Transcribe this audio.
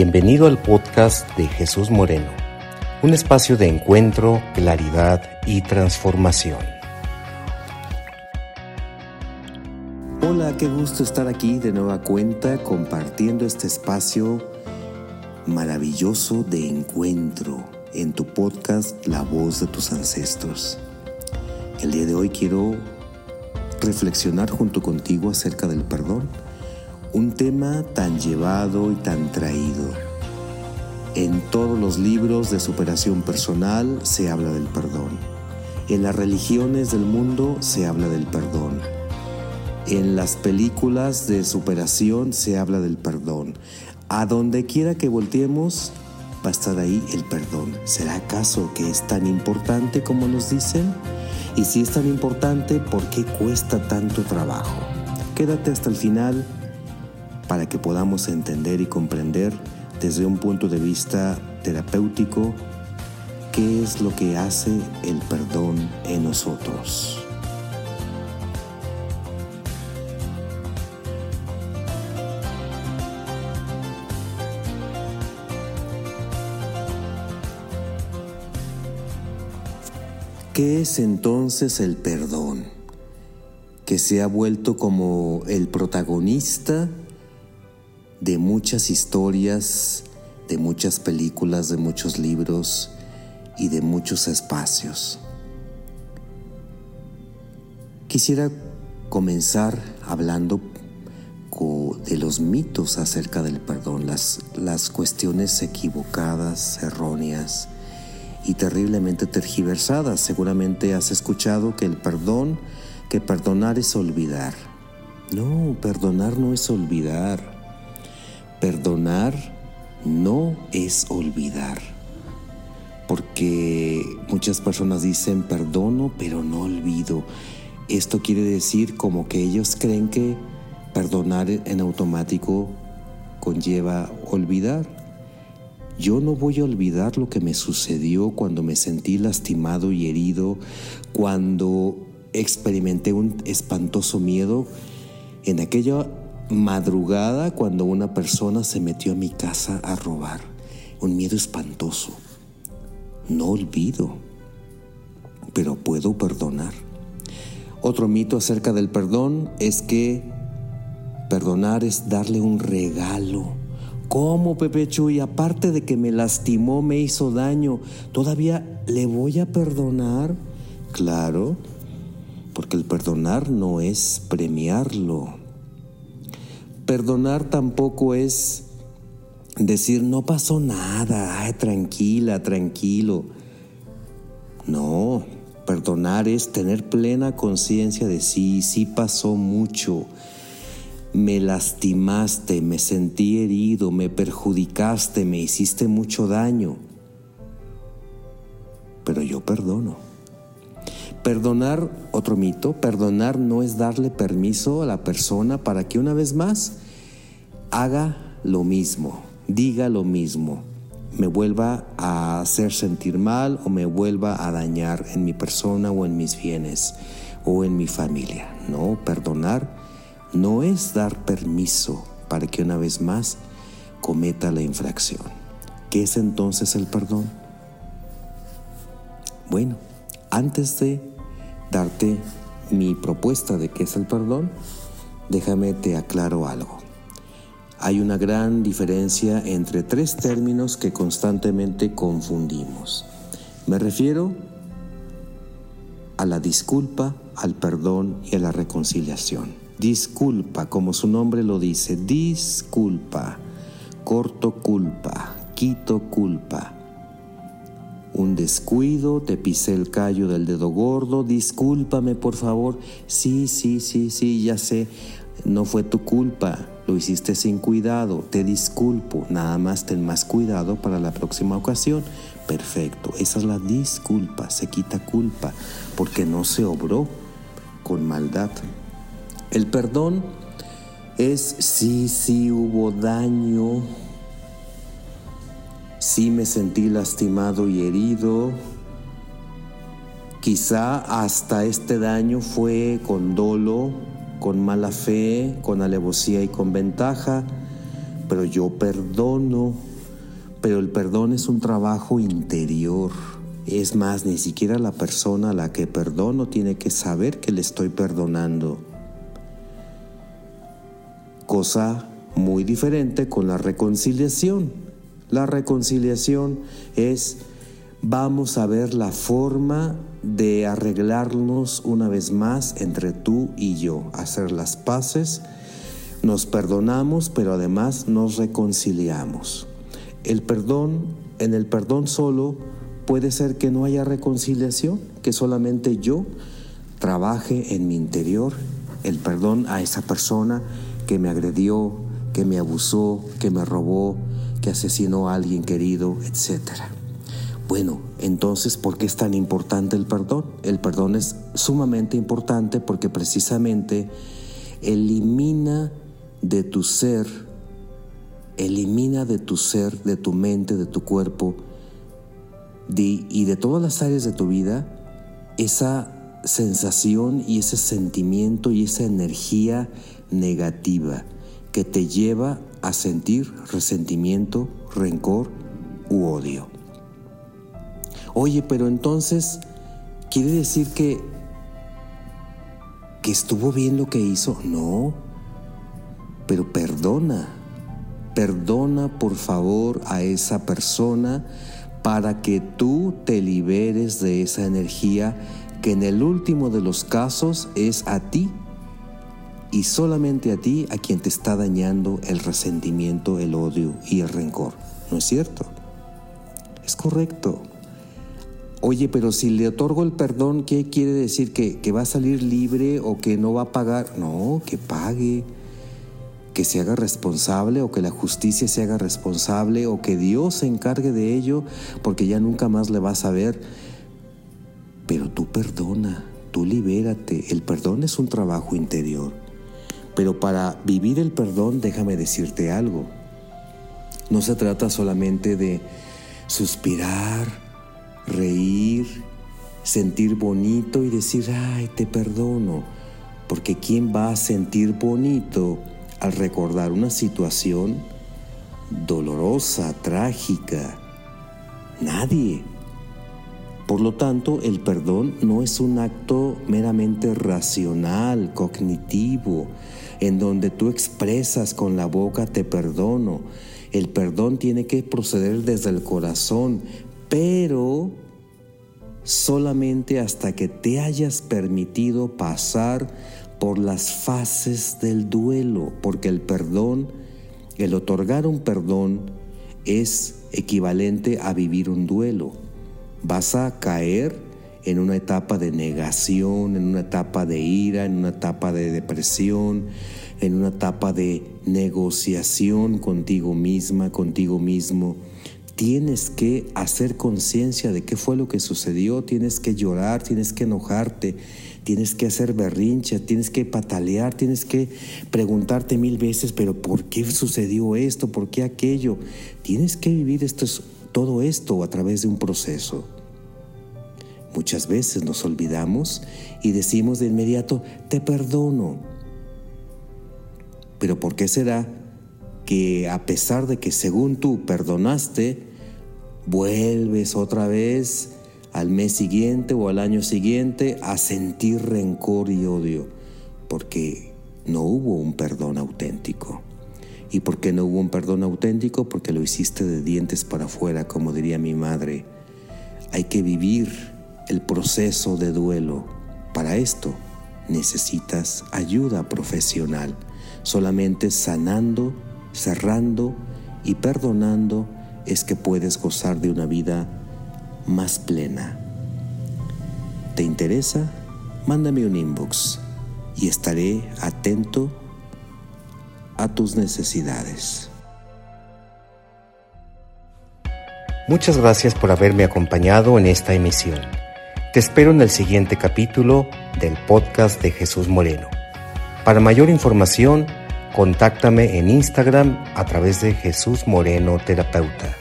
Bienvenido al podcast de Jesús Moreno, un espacio de encuentro, claridad y transformación. Hola, qué gusto estar aquí de nueva cuenta compartiendo este espacio maravilloso de encuentro en tu podcast La voz de tus ancestros. El día de hoy quiero reflexionar junto contigo acerca del perdón un tema tan llevado y tan traído. En todos los libros de superación personal se habla del perdón. En las religiones del mundo se habla del perdón. En las películas de superación se habla del perdón. A donde quiera que volteemos, va a estar ahí el perdón. ¿Será acaso que es tan importante como nos dicen? Y si es tan importante, ¿por qué cuesta tanto trabajo? Quédate hasta el final para que podamos entender y comprender desde un punto de vista terapéutico qué es lo que hace el perdón en nosotros. ¿Qué es entonces el perdón? Que se ha vuelto como el protagonista de muchas historias, de muchas películas, de muchos libros y de muchos espacios. Quisiera comenzar hablando de los mitos acerca del perdón, las, las cuestiones equivocadas, erróneas y terriblemente tergiversadas. Seguramente has escuchado que el perdón, que perdonar es olvidar. No, perdonar no es olvidar. Perdonar no es olvidar, porque muchas personas dicen perdono pero no olvido. Esto quiere decir como que ellos creen que perdonar en automático conlleva olvidar. Yo no voy a olvidar lo que me sucedió cuando me sentí lastimado y herido, cuando experimenté un espantoso miedo en aquella madrugada cuando una persona se metió a mi casa a robar. Un miedo espantoso. No olvido, pero puedo perdonar. Otro mito acerca del perdón es que perdonar es darle un regalo. ¿Cómo, Pepe Chuy? Aparte de que me lastimó, me hizo daño, ¿todavía le voy a perdonar? Claro, porque el perdonar no es premiarlo, Perdonar tampoco es decir, no pasó nada, ay, tranquila, tranquilo. No, perdonar es tener plena conciencia de sí, sí pasó mucho. Me lastimaste, me sentí herido, me perjudicaste, me hiciste mucho daño. Pero yo perdono. Perdonar, otro mito, perdonar no es darle permiso a la persona para que una vez más haga lo mismo, diga lo mismo, me vuelva a hacer sentir mal o me vuelva a dañar en mi persona o en mis bienes o en mi familia. No, perdonar no es dar permiso para que una vez más cometa la infracción. ¿Qué es entonces el perdón? Bueno, antes de darte mi propuesta de qué es el perdón, déjame te aclaro algo. Hay una gran diferencia entre tres términos que constantemente confundimos. Me refiero a la disculpa, al perdón y a la reconciliación. Disculpa, como su nombre lo dice, disculpa, corto culpa, quito culpa un descuido, te pisé el callo del dedo gordo, discúlpame por favor. Sí, sí, sí, sí, ya sé, no fue tu culpa, lo hiciste sin cuidado, te disculpo, nada más ten más cuidado para la próxima ocasión. Perfecto, esa es la disculpa, se quita culpa, porque no se obró con maldad. El perdón es sí, sí hubo daño, Sí me sentí lastimado y herido. Quizá hasta este daño fue con dolo, con mala fe, con alevosía y con ventaja, pero yo perdono. Pero el perdón es un trabajo interior. Es más, ni siquiera la persona a la que perdono tiene que saber que le estoy perdonando. Cosa muy diferente con la reconciliación. La reconciliación es vamos a ver la forma de arreglarnos una vez más entre tú y yo, hacer las paces, nos perdonamos, pero además nos reconciliamos. El perdón, en el perdón solo puede ser que no haya reconciliación, que solamente yo trabaje en mi interior el perdón a esa persona que me agredió, que me abusó, que me robó, asesinó a alguien querido, etcétera. Bueno, entonces, ¿por qué es tan importante el perdón? El perdón es sumamente importante porque precisamente elimina de tu ser, elimina de tu ser, de tu mente, de tu cuerpo y de todas las áreas de tu vida esa sensación y ese sentimiento y esa energía negativa que te lleva a sentir resentimiento, rencor u odio. Oye, pero entonces, ¿quiere decir que, que estuvo bien lo que hizo? No, pero perdona, perdona por favor a esa persona para que tú te liberes de esa energía que en el último de los casos es a ti y solamente a ti a quien te está dañando el resentimiento, el odio y el rencor. ¿No es cierto? Es correcto. Oye, pero si le otorgo el perdón, ¿qué quiere decir? ¿Que, ¿Que, va a salir libre o que no va a pagar? No, que pague, que se haga responsable o que la justicia se haga responsable o que Dios se encargue de ello porque ya nunca más le vas a ver. Pero tú perdona, tú libérate. El perdón es un trabajo interior. Pero para vivir el perdón, déjame decirte algo. No se trata solamente de suspirar, reír, sentir bonito y decir, ay, te perdono. Porque ¿quién va a sentir bonito al recordar una situación dolorosa, trágica? Nadie. Por lo tanto, el perdón no es un acto meramente racional, cognitivo, en donde tú expresas con la boca te perdono. El perdón tiene que proceder desde el corazón, pero solamente hasta que te hayas permitido pasar por las fases del duelo, porque el perdón, el otorgar un perdón es equivalente a vivir un duelo. Vas a caer en una etapa de negación, en una etapa de ira, en una etapa de depresión, en una etapa de negociación contigo misma, contigo mismo tienes que hacer conciencia de qué fue lo que sucedió, tienes que llorar, tienes que enojarte, tienes que hacer berrincha, tienes que patalear, tienes que preguntarte mil veces, pero ¿por qué sucedió esto? ¿Por qué aquello? Tienes que vivir esto, todo esto a través de un proceso. Muchas veces nos olvidamos y decimos de inmediato, te perdono. Pero ¿por qué será que a pesar de que según tú perdonaste, vuelves otra vez al mes siguiente o al año siguiente a sentir rencor y odio, porque no hubo un perdón auténtico. ¿Y por qué no hubo un perdón auténtico? Porque lo hiciste de dientes para afuera, como diría mi madre. Hay que vivir el proceso de duelo. Para esto necesitas ayuda profesional. Solamente sanando, cerrando y perdonando es que puedes gozar de una vida más plena. ¿Te interesa? Mándame un inbox y estaré atento a tus necesidades. Muchas gracias por haberme acompañado en esta emisión. Te espero en el siguiente capítulo del podcast de Jesús Moreno. Para mayor información, contáctame en Instagram a través de Jesús Moreno Terapeuta.